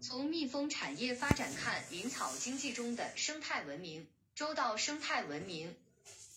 从蜜蜂产业发展看，林草经济中的生态文明，周到生态文明。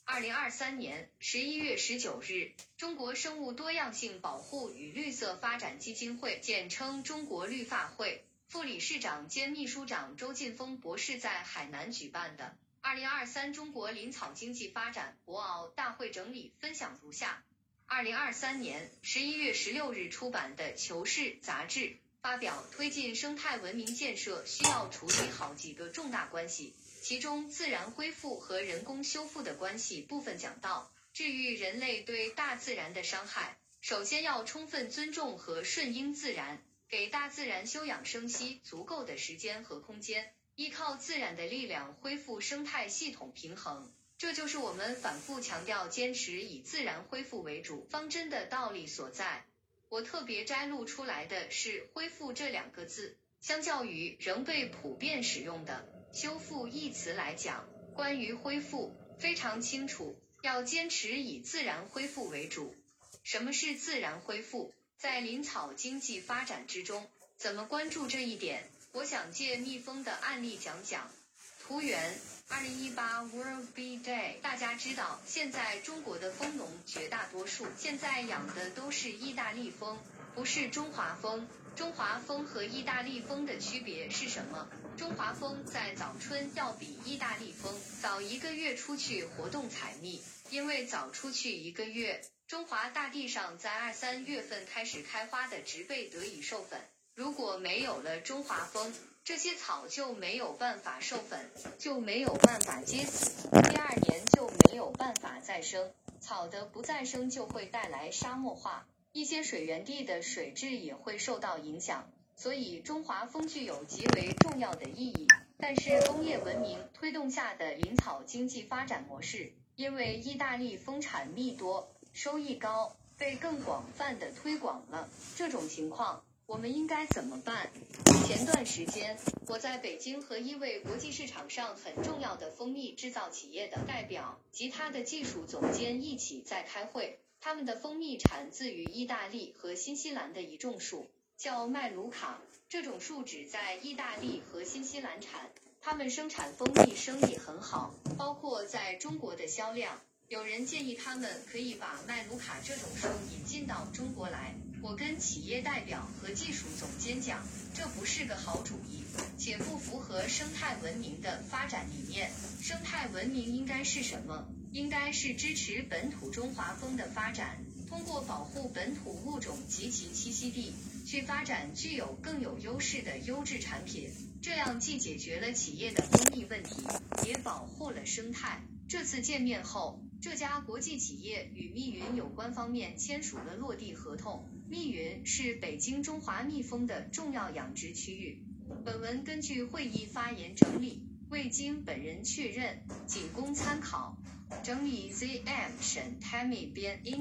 二零二三年十一月十九日，中国生物多样性保护与绿色发展基金会（简称中国绿发会）副理事长兼秘书长周晋峰博士在海南举办的二零二三中国林草经济发展博鳌大会整理分享如下：二零二三年十一月十六日出版的《求是》杂志。发表推进生态文明建设需要处理好几个重大关系，其中自然恢复和人工修复的关系部分讲到，治愈人类对大自然的伤害，首先要充分尊重和顺应自然，给大自然休养生息足够的时间和空间，依靠自然的力量恢复生态系统平衡，这就是我们反复强调坚持以自然恢复为主方针的道理所在。我特别摘录出来的是“恢复”这两个字，相较于仍被普遍使用的“修复”一词来讲，关于恢复非常清楚，要坚持以自然恢复为主。什么是自然恢复？在林草经济发展之中，怎么关注这一点？我想借蜜蜂的案例讲讲。图源。二零一八 World Bee Day，大家知道，现在中国的蜂农绝大多数现在养的都是意大利蜂，不是中华蜂。中华蜂和意大利蜂的区别是什么？中华蜂在早春要比意大利蜂早一个月出去活动采蜜，因为早出去一个月，中华大地上在二三月份开始开花的植被得以授粉。如果没有了中华蜂，这些草就没有办法授粉，就没有办法结籽，第二年就没有办法再生。草的不再生就会带来沙漠化，一些水源地的水质也会受到影响。所以中华蜂具有极为重要的意义。但是工业文明推动下的林草经济发展模式，因为意大利蜂产蜜多、收益高，被更广泛的推广了。这种情况。我们应该怎么办？前段时间，我在北京和一位国际市场上很重要的蜂蜜制造企业的代表及他的技术总监一起在开会。他们的蜂蜜产自于意大利和新西兰的一种树，叫麦卢卡。这种树只在意大利和新西兰产。他们生产蜂蜜生意很好，包括在中国的销量。有人建议他们可以把麦卢卡这种树到中国来。我跟企业代表和技术总监讲，这不是个好主意，且不符合生态文明的发展理念。生态文明应该是什么？应该是支持本土中华蜂的发展，通过保护本土物种及其栖息地，去发展具有更有优势的优质产品。这样既解决了企业的蜂蜜问题，也保护了生态。这次见面后，这家国际企业与密云有关方面签署了落地合同。密云是北京中华蜜蜂的重要养殖区域。本文根据会议发言整理，未经本人确认，仅供参考。整理 ZM 沈 Tammy 编。